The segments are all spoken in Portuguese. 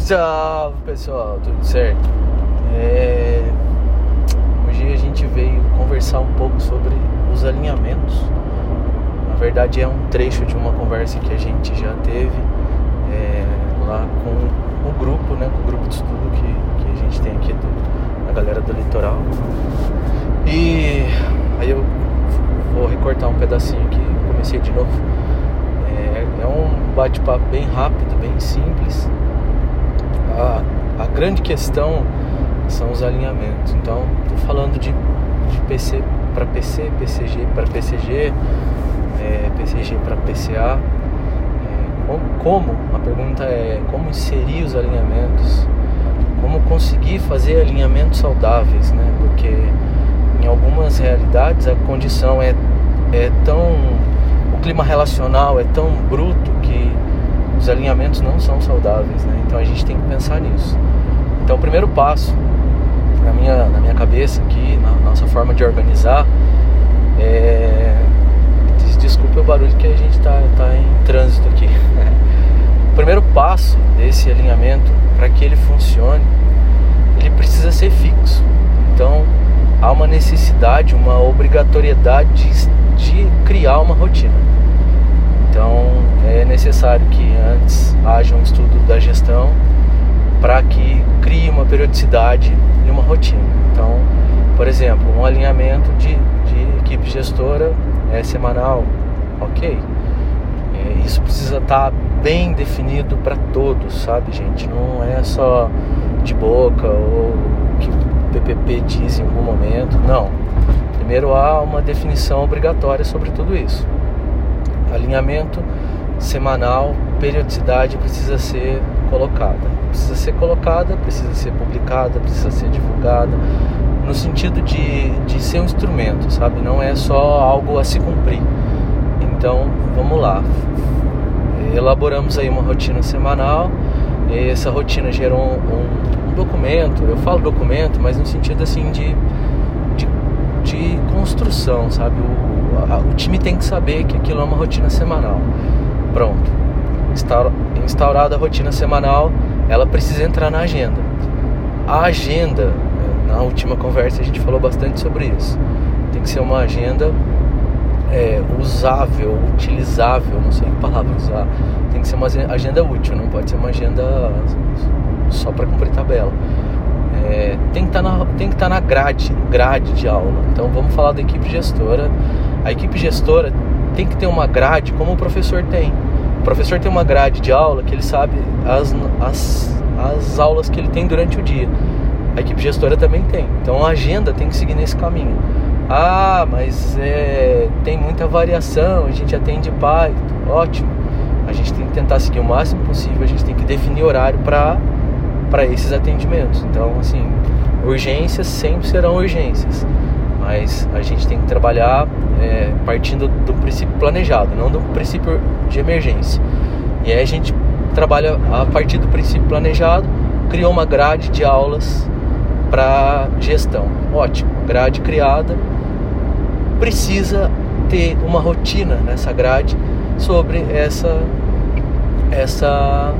Salve pessoal, tudo certo? É... Hoje a gente veio conversar um pouco sobre os alinhamentos. Na verdade, é um trecho de uma conversa que a gente já teve é, lá com o grupo, né? Com o grupo de estudo que, que a gente tem aqui do, da galera do litoral. E aí eu vou recortar um pedacinho aqui, comecei de novo. É, é um bate-papo bem rápido, bem simples a, a grande questão são os alinhamentos. Então, estou falando de, de PC para PC, PCG para PCG, é, PCG para PCA. É, como, como, a pergunta é como inserir os alinhamentos, como conseguir fazer alinhamentos saudáveis, né? Porque em algumas realidades a condição é, é tão. o clima relacional é tão bruto que os alinhamentos não são saudáveis, né? Então a gente tem que pensar nisso. Então o primeiro passo na minha, na minha cabeça aqui, na nossa forma de organizar, é... Desculpa o barulho que a gente está tá em trânsito aqui. o primeiro passo desse alinhamento, para que ele funcione, ele precisa ser fixo. Então há uma necessidade, uma obrigatoriedade de, de criar uma rotina. Então é necessário que antes haja um estudo da gestão para que crie uma periodicidade e uma rotina. Então, por exemplo, um alinhamento de, de equipe gestora é semanal, ok? É, isso precisa estar tá bem definido para todos, sabe, gente? Não é só de boca ou que o PPP diz em algum momento, não. Primeiro há uma definição obrigatória sobre tudo isso alinhamento semanal, periodicidade precisa ser colocada. Precisa ser colocada, precisa ser publicada, precisa ser divulgada, no sentido de, de ser um instrumento, sabe? Não é só algo a se cumprir. Então, vamos lá. Elaboramos aí uma rotina semanal. essa rotina gerou um, um, um, documento. Eu falo documento, mas no sentido assim de, de, de construção, sabe? O, o time tem que saber que aquilo é uma rotina semanal. Pronto. Instaurada a rotina semanal, ela precisa entrar na agenda. A agenda, na última conversa a gente falou bastante sobre isso. Tem que ser uma agenda é, usável, utilizável, não sei que palavra usar. Tem que ser uma agenda útil, não pode ser uma agenda só para cumprir tabela. É, tem que tá estar tá na grade, grade de aula. Então vamos falar da equipe gestora a equipe gestora tem que ter uma grade como o professor tem. O professor tem uma grade de aula que ele sabe as, as, as aulas que ele tem durante o dia. A equipe gestora também tem. Então a agenda tem que seguir nesse caminho. Ah, mas é, tem muita variação, a gente atende pai, ótimo. A gente tem que tentar seguir o máximo possível, a gente tem que definir horário para esses atendimentos. Então, assim, urgências sempre serão urgências mas a gente tem que trabalhar é, partindo do princípio planejado, não do princípio de emergência. E aí a gente trabalha a partir do princípio planejado, criou uma grade de aulas para gestão. Ótimo, grade criada, precisa ter uma rotina nessa grade sobre essa essa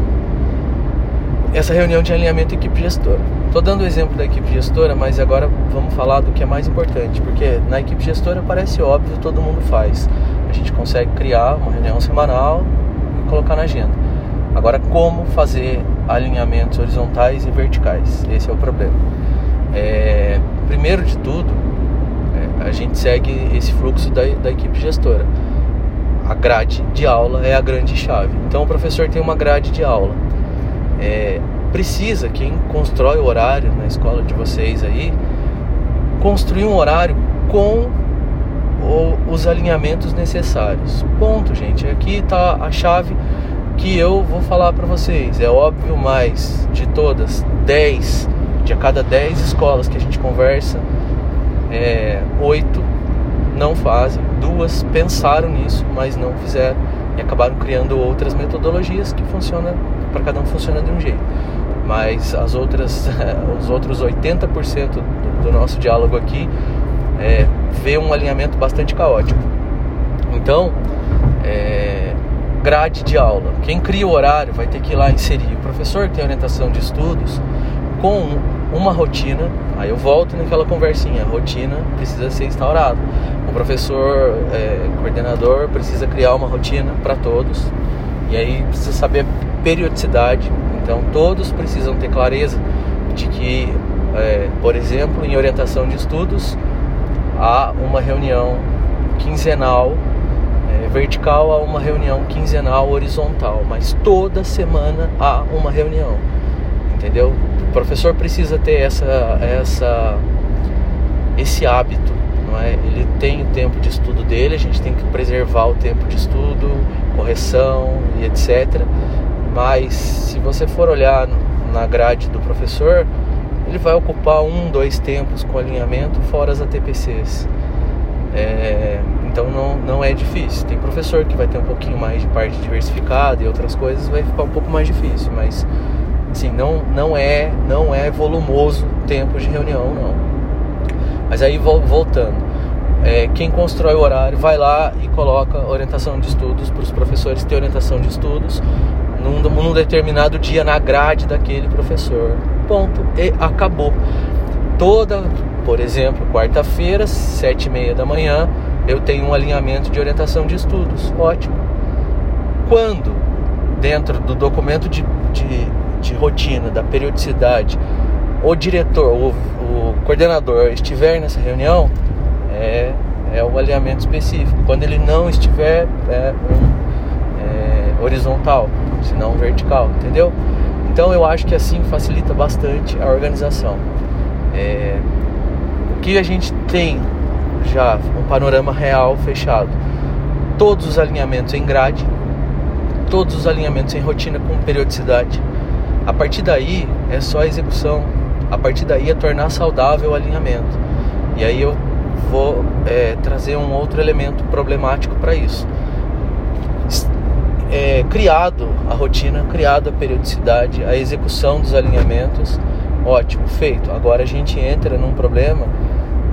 essa reunião de alinhamento equipe gestora. Estou dando o exemplo da equipe gestora, mas agora vamos falar do que é mais importante, porque na equipe gestora parece óbvio, todo mundo faz. A gente consegue criar uma reunião semanal e colocar na agenda. Agora, como fazer alinhamentos horizontais e verticais? Esse é o problema. É, primeiro de tudo, é, a gente segue esse fluxo da, da equipe gestora. A grade de aula é a grande chave. Então, o professor tem uma grade de aula. É, precisa, quem constrói o horário na escola de vocês aí, construir um horário com os alinhamentos necessários. Ponto, gente. Aqui está a chave que eu vou falar para vocês. É óbvio, mas de todas 10, de a cada 10 escolas que a gente conversa, é, 8 não fazem, duas pensaram nisso, mas não fizeram e acabaram criando outras metodologias que funcionam para cada um funciona de um jeito mas as outras, os outros 80% do, nosso diálogo aqui é, vê um alinhamento bastante caótico. Então, é, grade de aula. Quem cria o horário vai ter que ir lá inserir o professor que tem orientação de estudos com uma rotina. Aí eu volto naquela conversinha. A rotina precisa ser instaurada. O professor é, coordenador precisa criar uma rotina para todos. E aí precisa saber a periodicidade. Então todos precisam ter clareza de que, é, por exemplo, em orientação de estudos, há uma reunião quinzenal é, vertical, há uma reunião quinzenal horizontal, mas toda semana há uma reunião, entendeu? O professor precisa ter essa, essa, esse hábito, é? Ele tem o tempo de estudo dele, a gente tem que preservar o tempo de estudo, correção e etc. Mas se você for olhar na grade do professor, ele vai ocupar um, dois tempos com alinhamento fora as ATPCs. É, então não, não é difícil. Tem professor que vai ter um pouquinho mais de parte diversificada e outras coisas vai ficar um pouco mais difícil, mas assim, não, não é não é volumoso tempo de reunião não. Mas aí voltando, é, quem constrói o horário vai lá e coloca orientação de estudos para os professores ter orientação de estudos num, num determinado dia na grade daquele professor. Ponto. E acabou. Toda, por exemplo, quarta-feira, sete e meia da manhã, eu tenho um alinhamento de orientação de estudos. Ótimo. Quando, dentro do documento de, de, de rotina, da periodicidade, o diretor, o, o coordenador estiver nessa reunião, é, é o alinhamento específico. Quando ele não estiver, é um é, horizontal se não vertical, entendeu? Então eu acho que assim facilita bastante a organização. É, o que a gente tem já um panorama real fechado, todos os alinhamentos em grade, todos os alinhamentos em rotina com periodicidade. A partir daí é só a execução. A partir daí é tornar saudável o alinhamento. E aí eu vou é, trazer um outro elemento problemático para isso é, criado a rotina, criado a periodicidade, a execução dos alinhamentos, ótimo, feito. Agora a gente entra num problema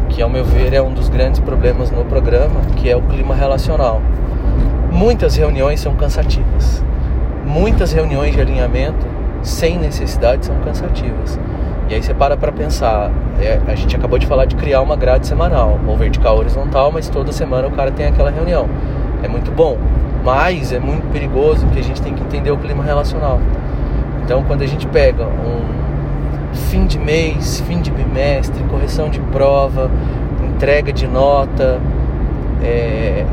que, ao meu ver, é um dos grandes problemas no programa, que é o clima relacional. Muitas reuniões são cansativas. Muitas reuniões de alinhamento sem necessidade são cansativas. E aí você para para pensar, é, a gente acabou de falar de criar uma grade semanal, ou vertical ou horizontal, mas toda semana o cara tem aquela reunião. É muito bom, mas é muito perigoso que a gente tem que entender o clima relacional. Então, quando a gente pega um fim de mês, fim de bimestre, correção de prova, entrega de nota, é,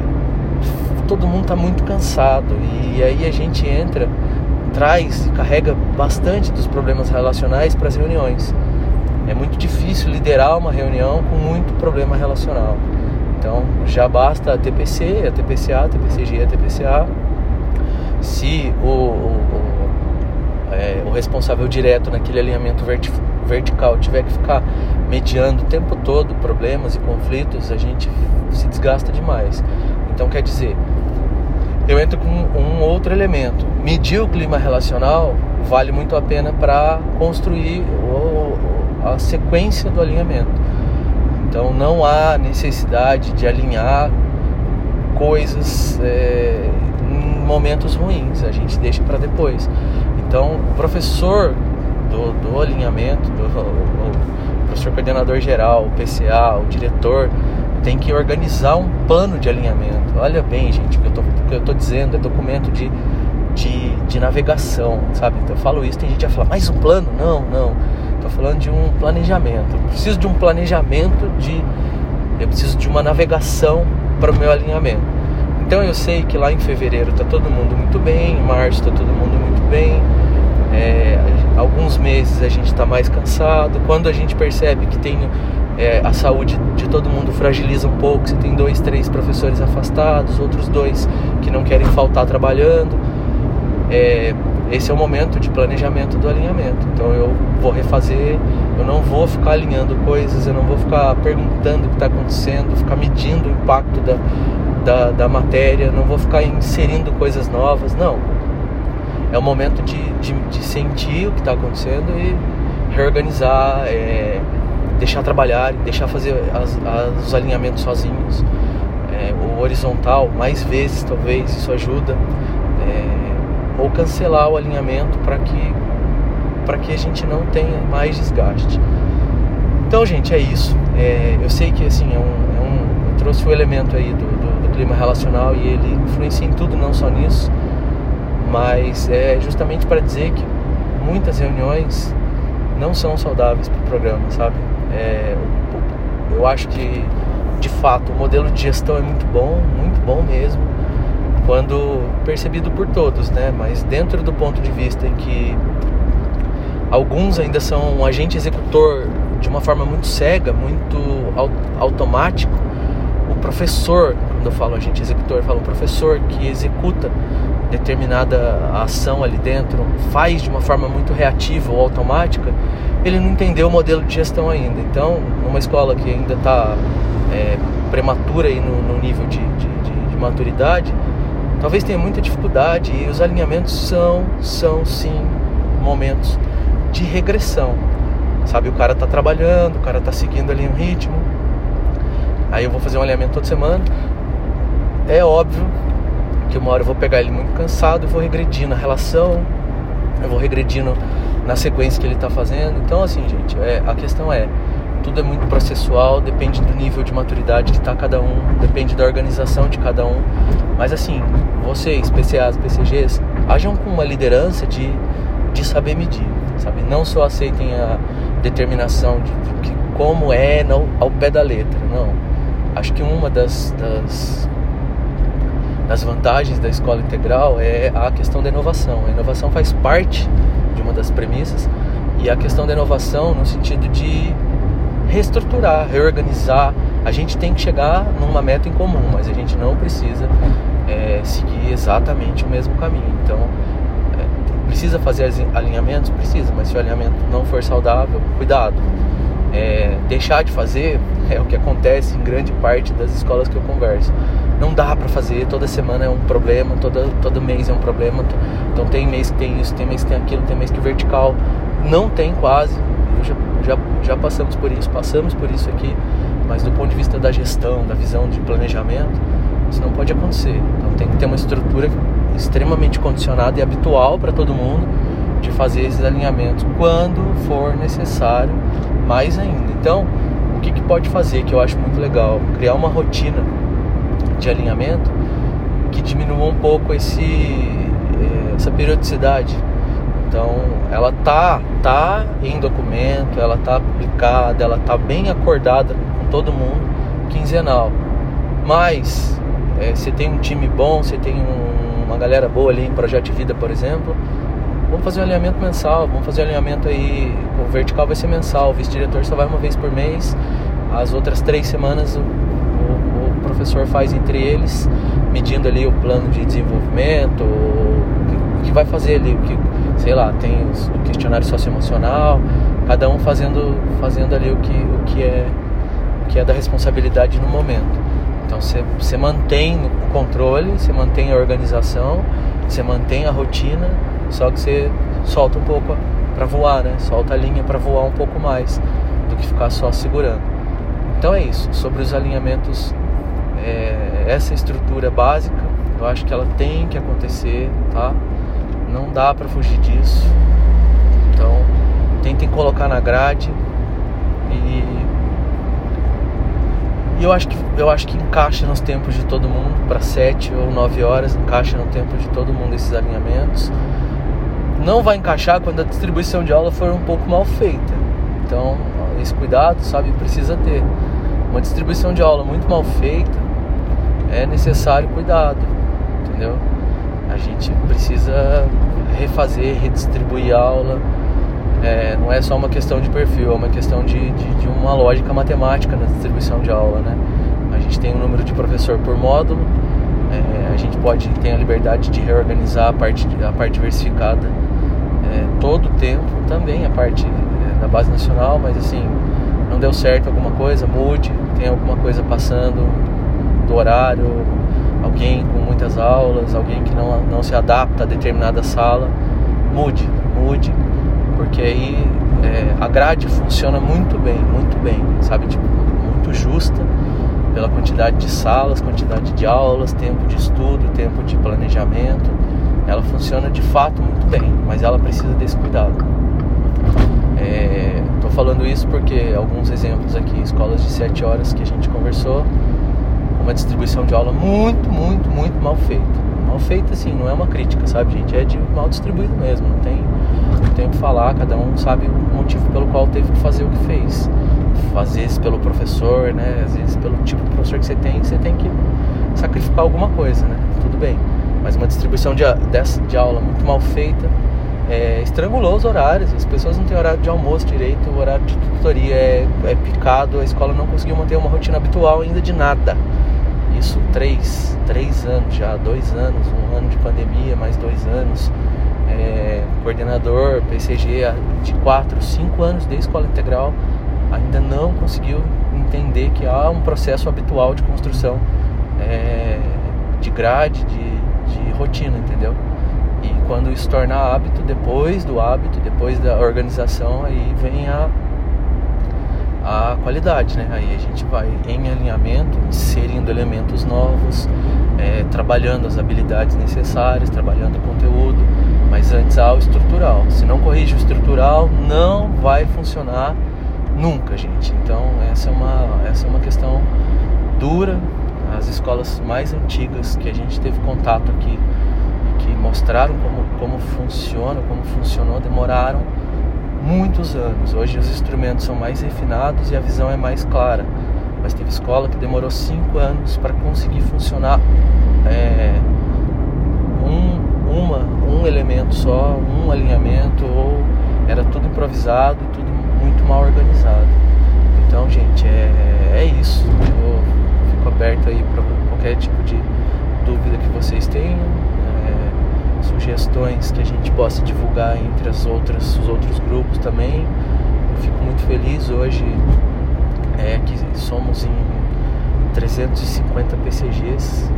todo mundo está muito cansado e aí a gente entra, traz e carrega bastante dos problemas relacionais para as reuniões. É muito difícil liderar uma reunião com muito problema relacional. Então já basta a TPC, a TPCA, a TPCG, a TPCA. Se o, o, o, é, o responsável direto naquele alinhamento verti vertical tiver que ficar mediando o tempo todo problemas e conflitos, a gente se desgasta demais. Então quer dizer, eu entro com um outro elemento. Medir o clima relacional vale muito a pena para construir a sequência do alinhamento. Então não há necessidade de alinhar coisas é, em momentos ruins, a gente deixa para depois. Então o professor do, do alinhamento, do, o professor coordenador geral, o PCA, o diretor, tem que organizar um plano de alinhamento. Olha bem, gente, o que eu estou dizendo é documento de, de, de navegação, sabe? Então eu falo isso, tem gente que vai falar, mais um plano? Não, não Estou falando de um planejamento. Eu preciso de um planejamento de. Eu preciso de uma navegação para o meu alinhamento. Então eu sei que lá em fevereiro está todo mundo muito bem, em março está todo mundo muito bem. É, alguns meses a gente está mais cansado. Quando a gente percebe que tem é, a saúde de todo mundo fragiliza um pouco, você tem dois, três professores afastados, outros dois que não querem faltar trabalhando. É, esse é o momento de planejamento do alinhamento. Então eu vou refazer, eu não vou ficar alinhando coisas, eu não vou ficar perguntando o que está acontecendo, ficar medindo o impacto da, da, da, matéria, não vou ficar inserindo coisas novas, não. É o momento de, de, de sentir o que está acontecendo e reorganizar, é, deixar trabalhar, deixar fazer as, as, os alinhamentos sozinhos. É, o horizontal, mais vezes talvez, isso ajuda é, ou cancelar o alinhamento para que para que a gente não tenha mais desgaste. Então, gente, é isso. É, eu sei que assim é um, é um, eu trouxe o elemento aí do, do, do clima relacional e ele influencia em tudo, não só nisso, mas é justamente para dizer que muitas reuniões não são saudáveis para o programa, sabe? É, eu acho que de fato o modelo de gestão é muito bom, muito bom mesmo, quando percebido por todos, né? Mas dentro do ponto de vista em que alguns ainda são um agente executor de uma forma muito cega, muito automático, o professor, quando eu falo agente executor, eu falo professor que executa determinada ação ali dentro, faz de uma forma muito reativa ou automática, ele não entendeu o modelo de gestão ainda. Então, numa escola que ainda está é, prematura aí no, no nível de, de, de, de, maturidade, talvez tenha muita dificuldade e os alinhamentos são, são sim momentos de regressão. Sabe, o cara está trabalhando, o cara está seguindo ali um ritmo. Aí eu vou fazer um alinhamento toda semana. É óbvio que uma hora eu vou pegar ele muito cansado e vou regredir na relação, eu vou regredindo na sequência que ele está fazendo. Então, assim, gente, é, a questão é: tudo é muito processual, depende do nível de maturidade que está cada um, depende da organização de cada um. Mas, assim, vocês, PCAs, PCGs, ajam com uma liderança de, de saber medir, sabe? Não só aceitem a determinação de, de como é não, ao pé da letra, não. Acho que uma das, das das vantagens da escola integral é a questão da inovação. A inovação faz parte de uma das premissas e a questão da inovação no sentido de reestruturar, reorganizar. A gente tem que chegar numa meta em comum, mas a gente não precisa é, seguir exatamente o mesmo caminho. Então, é, precisa fazer alinhamentos? Precisa, mas se o alinhamento não for saudável, cuidado. É, deixar de fazer é o que acontece em grande parte das escolas que eu converso não dá para fazer, toda semana é um problema, toda, todo mês é um problema. Então tem mês que tem isso, tem mês que tem aquilo, tem mês que vertical não tem quase. Já, já, já passamos por isso, passamos por isso aqui, mas do ponto de vista da gestão, da visão de planejamento, isso não pode acontecer. Então tem que ter uma estrutura extremamente condicionada e habitual para todo mundo de fazer esses alinhamentos quando for necessário, mais ainda. Então, o que, que pode fazer que eu acho muito legal? Criar uma rotina de alinhamento que diminua um pouco esse, eh, essa periodicidade. Então, ela tá, tá em documento, ela tá publicada, ela tá bem acordada com todo mundo, quinzenal. Mas, é, você tem um time bom, você tem um, uma galera boa ali em Projeto de Vida, por exemplo, vamos fazer um alinhamento mensal, vamos fazer um alinhamento aí, o vertical vai ser mensal, o vice-diretor só vai uma vez por mês, as outras três semanas professor faz entre eles, medindo ali o plano de desenvolvimento, o que, vai fazer ali, o que, sei lá, tem o questionário socioemocional, cada um fazendo, fazendo ali o que, o que é o que é da responsabilidade no momento. Então você mantém o controle, você mantém a organização, você mantém a rotina, só que você solta um pouco para voar, né? Solta a linha para voar um pouco mais do que ficar só segurando. Então é isso. Sobre os alinhamentos é, essa estrutura básica, eu acho que ela tem que acontecer, tá? Não dá para fugir disso. Então, tentem colocar na grade e e eu acho que eu acho que encaixa nos tempos de todo mundo para sete ou nove horas, encaixa no tempo de todo mundo esses alinhamentos. Não vai encaixar quando a distribuição de aula for um pouco mal feita. Então, esse cuidado, sabe, precisa ter. Uma distribuição de aula muito mal feita é necessário cuidado, entendeu? A gente precisa refazer, redistribuir aula. É, não é só uma questão de perfil, é uma questão de, de, de, uma lógica matemática na distribuição de aula, né? A gente tem um número de professor por módulo, é, a gente pode ter a liberdade de reorganizar a parte, a parte diversificada é, todo o tempo, também a parte é, da base nacional, mas assim, não deu certo alguma coisa, mude, tem alguma coisa passando, do horário, alguém com muitas aulas, alguém que não, não se adapta a determinada sala, mude, mude, porque aí é, a grade funciona muito bem, muito bem, sabe? Tipo, muito justa pela quantidade de salas, quantidade de aulas, tempo de estudo, tempo de planejamento. ela funciona de fato muito bem, mas ela precisa desse cuidado. Estou é, falando isso porque alguns exemplos aqui, escolas de 7 horas que a gente conversou, uma distribuição de aula muito, muito, muito mal feita. Mal feita assim, não é uma crítica, sabe, gente? É de mal distribuído mesmo, não tem, não tem o que falar, cada um sabe o motivo pelo qual teve que fazer o que fez. Às vezes pelo professor, né? Às vezes pelo tipo de professor que você tem, você tem que sacrificar alguma coisa, né? Tudo bem. Mas uma distribuição de, de, de aula muito mal feita é, estrangulou os horários, as pessoas não têm horário de almoço direito, o horário de tutoria é, é picado, a escola não conseguiu manter uma rotina habitual ainda de nada. Isso três, três anos já, dois anos, um ano de pandemia, mais dois anos. É, coordenador PCG de quatro, cinco anos de escola integral ainda não conseguiu entender que há um processo habitual de construção é, de grade, de, de rotina, entendeu? E quando isso torna hábito, depois do hábito, depois da organização, aí vem a, a qualidade, né? Aí a gente vai em alinhamento, inserindo elementos novos, é, trabalhando as habilidades necessárias, trabalhando o conteúdo, mas antes há o estrutural. Se não corrige o estrutural, não vai funcionar nunca, gente. Então essa é uma, essa é uma questão dura. As escolas mais antigas que a gente teve contato aqui que mostraram como, como funciona, como funcionou, demoraram muitos anos. Hoje os instrumentos são mais refinados e a visão é mais clara. Mas teve escola que demorou cinco anos para conseguir funcionar é, um, uma, um elemento só, um alinhamento, ou era tudo improvisado, tudo muito mal organizado. Então, gente, é, é isso. Eu fico aberto aí para qualquer tipo de dúvida que vocês tenham sugestões que a gente possa divulgar entre as outras, os outros grupos também. Eu fico muito feliz hoje é que somos em 350 PCGs,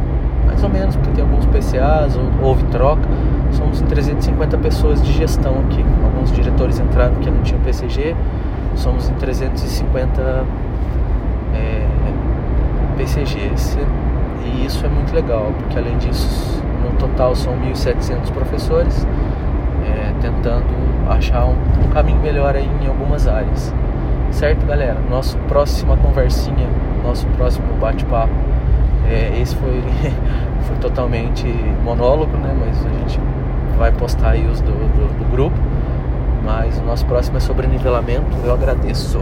mais ou menos, porque tem alguns PCAs, houve troca. Somos em 350 pessoas de gestão aqui. Alguns diretores entraram que não tinham PCG. Somos em 350 é, PCGs. E isso é muito legal, porque além disso no total são 1.700 professores, é, tentando achar um, um, caminho melhor aí em algumas áreas. Certo, galera? Nosso próxima conversinha, nosso próximo bate-papo. É, esse foi, foi totalmente monólogo, né? Mas a gente vai postar aí os do, do, do grupo. Mas o nosso próximo é sobre nivelamento. Eu agradeço.